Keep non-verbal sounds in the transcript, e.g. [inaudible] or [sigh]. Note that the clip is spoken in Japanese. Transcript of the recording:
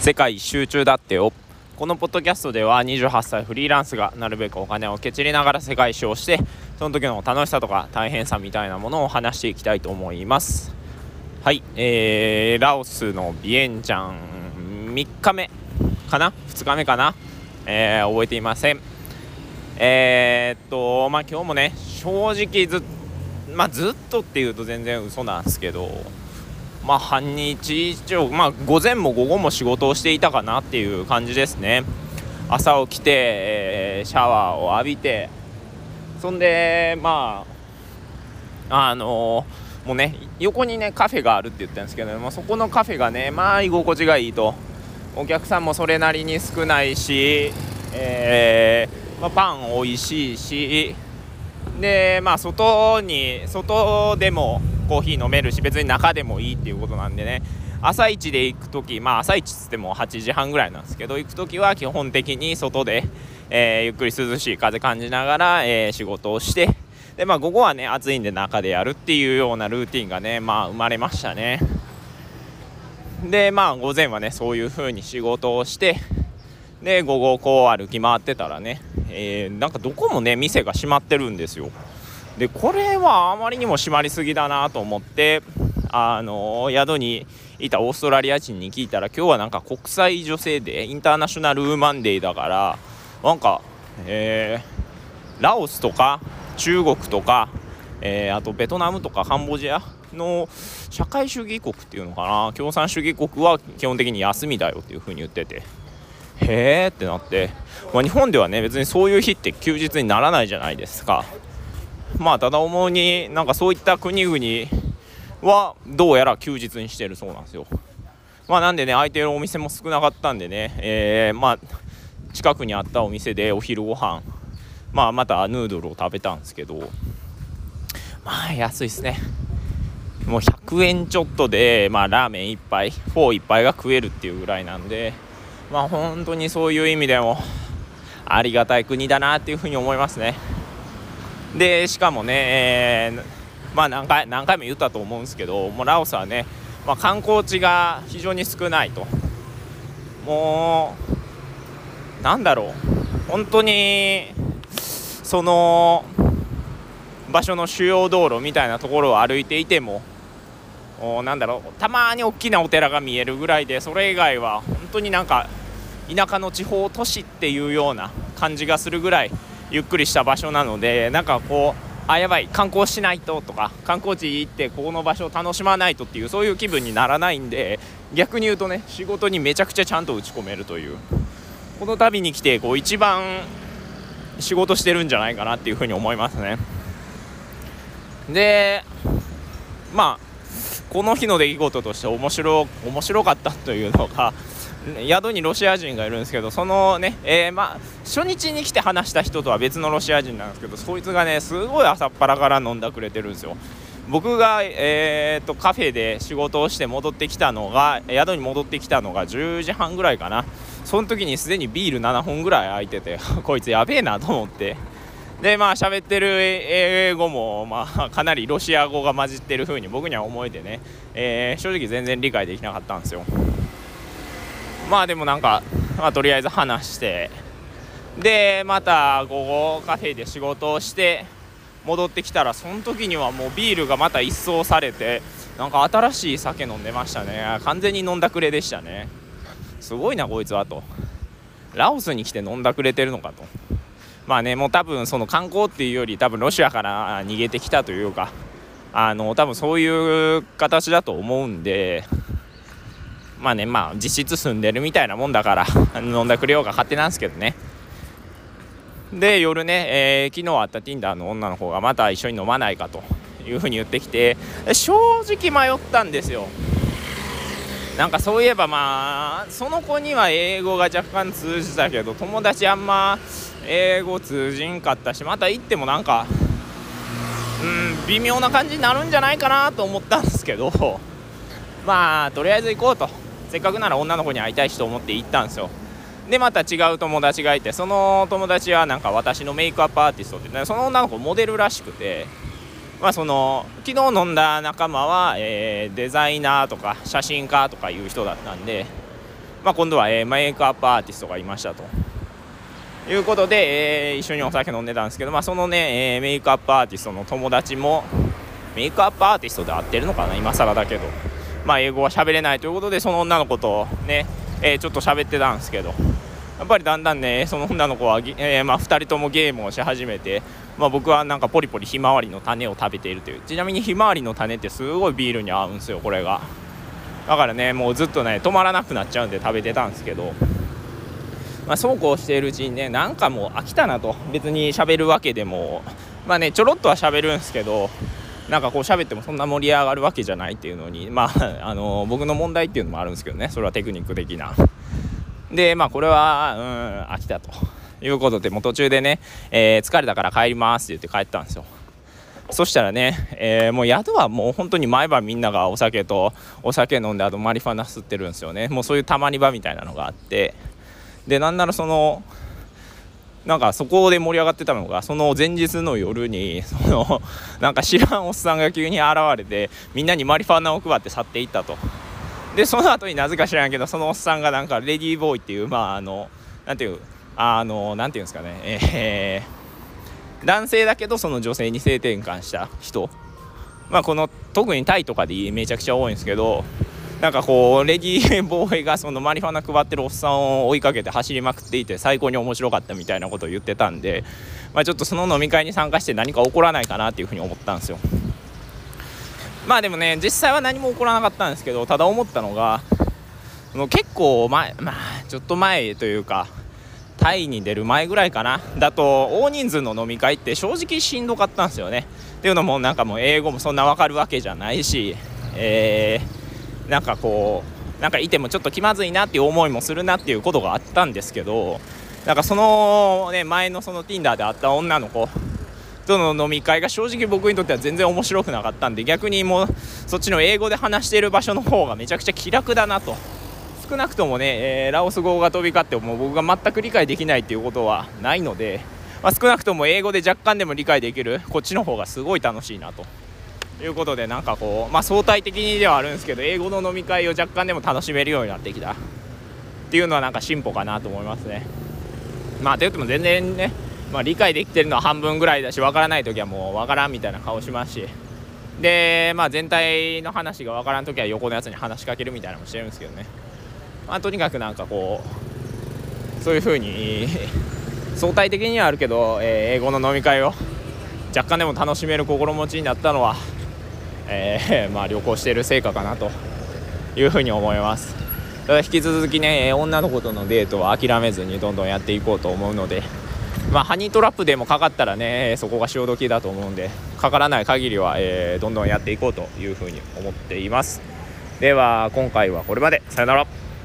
世界一周中だってよ。このポッドキャストでは28歳フリーランスがなるべくお金をけちりながら世界一周をしてその時の楽しさとか大変さみたいなものを話していきたいと思います。はいえー、ラオスのビエンチャン3日目かな？2日目かな、えー、覚えていません。えー、っとまあ今日もね正直ず,、まあ、ずっとっていうと全然嘘なんですけどまあ半日以上まあ午前も午後も仕事をしていたかなっていう感じですね。朝起きて、えー、シャワーを浴びてそんでまああのー、もうね横にねカフェがあるって言ったんですけどもそこのカフェがねまあ居心地がいいと。お客さんもそれなりに少ないし、えー、まあ、パン美味しいしでまあ外に外でもコーヒー飲めるし別に中でもいいっていうことなんでね。朝一で行く時まあ朝一っつっても8時半ぐらいなんですけど行く時は基本的に外で、えー、ゆっくり涼しい風感じながら、えー、仕事をしてでまあ午後はね暑いんで中でやるっていうようなルーティンがねまあ生まれましたね。でまあ午前はねそういう風に仕事をしてで午後こう歩き回ってたらね、えー、なんかどこもね店が閉まってるんですよ。でこれはあまりにも閉まりすぎだなと思ってあの宿にいたオーストラリア人に聞いたら今日はなんか国際女性デーインターナショナルウーマンデーだからなんか、えー、ラオスとか中国とか、えー、あとベトナムとかカンボジアの社会主義国っていうのかな共産主義国は基本的に休みだよっていう風に言ってて。へーってなって、まあ、日本ではね別にそういう日って休日にならないじゃないですか。まあただ思うになんかそういった国々はどうやら休日にしてるそうなんですよ。まあなんでね空いてるお店も少なかったんでね、えー、まあ近くにあったお店でお昼ご飯。まあまたヌードルを食べたんですけど。まあ安いですね。もう100円ちょっとで、まあ、ラーメン1杯フォー1杯が食えるっていうぐらいなんで。まあ本当にそういう意味でもありがたい国だなっていうふうに思いますね。でしかもね、えー、まあ何回何回も言ったと思うんですけどもうラオスはね、まあ、観光地が非常に少ないと。もうなんだろう。本当にその場所の主要道路みたいなところを歩いていてもなんだろう。たまに大きなお寺が見えるぐらいでそれ以外は本当になんか田舎の地方都市っていうような感じがするぐらいゆっくりした場所なのでなんかこうあやばい観光しないととか観光地行ってここの場所を楽しまないとっていうそういう気分にならないんで逆に言うとね仕事にめちゃくちゃちゃんと打ち込めるという。この旅に来てこう一番仕事してるんじゃないかなっていうふうに思いますね。でまあこの日の出来事として面白面白かったというのが宿にロシア人がいるんですけどそのね、えー、まあ初日に来て話した人とは別のロシア人なんですけどそいつがねすごい朝っぱらから飲んだくれてるんですよ。僕が、えーと、カフェで仕事をして戻ってきたのが宿に戻ってきたのが10時半ぐらいかな。その時にすでにビール7本ぐらい空いてて [laughs] こいつやべえなと思って。でまあ喋ってる英語も、まあ、かなりロシア語が混じってる風に僕には思えてね、えー、正直全然理解できなかったんですよ。まあでもなんか、まあ、とりあえず話してでまた午後カフェで仕事をして戻ってきたらその時にはもうビールがまた一掃されてなんか新しい酒飲んでましたね。完全に飲んだくれでしたね。すごいなこいつはと。ラオスに来て飲んだくれてるのかと。まあねもう多分その観光っていうより多分ロシアから逃げてきたというかあの多分そういう形だと思うんでまあねまあ実質住んでるみたいなもんだから [laughs] 飲んだくれようが勝手なんですけどね。で夜ね、えー、昨日会った Tinder の女の子がまた一緒に飲まないかというふうに言ってきて正直迷ったんですよ。なんかそういえばまあその子には英語が若干通じたけど友達あんま英語通じんかったしまた行ってもなんかうん微妙な感じになるんじゃないかなと思ったんですけど。まあとりあえず行こうと。せっかくなら女の子に会いたいしと思って行ったんですよ。でまた違う友達がいてその友達はなんか私のメイクアップアーティストって、その女の子モデルらしくてまあその昨日飲んだ仲間は、えー、デザイナーとか写真家とかいう人だったんでまあ、今度は、えー、メイクアップアーティストがいましたと。いうことで、えー、一緒にお酒飲んでたんですけど、まあ、そのね、えー、メイクアップアーティストの友達もメイクアップアーティストで合ってるのかな今更だけど、まあ、英語は喋れないということでその女の子とね、えー、ちょっと喋ってたんですけどやっぱりだんだんねその女の子は、[laughs] えー、まあ、2人ともゲームをし始めて、まあ、僕はなんかポリポリひまわりの種を食べているという。ちなみにひまわりの種ってすごいビールに合うんですよこれが。だからねもうずっとね止まらなくなっちゃうんで食べてたんですけど。まあ、そうこうしているうちにねなんかもう飽きたなと。別に喋るわけでも。まあねちょろっとは喋るんですけどなんかこう喋ってもそんな盛り上がるわけじゃないっていうのにまあ [laughs] あの僕の問題っていうのもあるんですけどね。それはテクニック的な。[laughs] でまあこれはうん飽きたと。いうことでもう途中でね、えー、疲れたから帰りますって言って帰ったんですよ。そしたらね、えー、もう宿はもう本当に毎晩みんながお酒とお酒飲んであとマリファナ吸ってるんですよね。もうそういうたまり場みたいなのがあって。でなんならそのなんかそこで盛り上がってたのがその前日の夜に [laughs] そのなんか知らんおっさんが急に現れてみんなにマリファナを配って去っていったと。でその後になぜか知らんけどそのおっさんがなんかレディーボーイっていうまああのなんていうあのなんていうんですかね。えー、男性だけどその女性に性転換した人。まあこの特にタイとかでめちゃくちゃ多いんですけどなんかこうレディーボーイがそのマリファナ配ってるおっさんを追いかけて走りまくっていて最高に面白かったみたいなことを言ってたんで、まあ、ちょっとその飲み会に参加して何か起こらないかなっていうふうに思ったんですよ。まあでもね実際は何も起こらなかったんですけどただ思ったのが結構前まあちょっと前というかタイに出る前ぐらいかなだと大人数の飲み会って正直しんどかったんですよね。っていうのもなんかもう英語もそんな分かるわけじゃないしえーなんかこうなんかいてもちょっと気まずいなっていう思いもするなっていうことがあったんですけどなんかそのね前のその Tinder で会った女の子との飲み会が正直僕にとっては全然面白くなかったんで逆にもうそっちの英語で話している場所の方がめちゃくちゃ気楽だなと。少なくともね、えー、ラオス語が飛び交っても僕が全く理解できないっていうことはないので、まあ、少なくとも英語で若干でも理解できるこっちの方がすごい楽しいなと。いうことでなんかこう、まあ、相対的にではあるんですけど英語の飲み会を若干でも楽しめるようになってきたっていうのはなんか進歩かなと思いますね。まあといっても全然ね、まあ、理解できてるのは半分ぐらいだし分からない時はもう分からんみたいな顔しますしで、まあ、全体の話が分からん時は横のやつに話しかけるみたいなのもしてるんですけどね、まあ、とにかくなんかこうそういう風に相対的にはあるけど、えー、英語の飲み会を若干でも楽しめる心持ちになったのはえー、[laughs] まあ、旅行している成果かなというふうに思います。ただ引き続きね女の子とのデートは諦めずにどんどんやっていこうと思うのでまあ、ハニートラップでもかかったらねそこが潮時だと思うんでかからない限りは、えー、どんどんやっていこうというふうに思っています。では今回はこれまで。さよなら。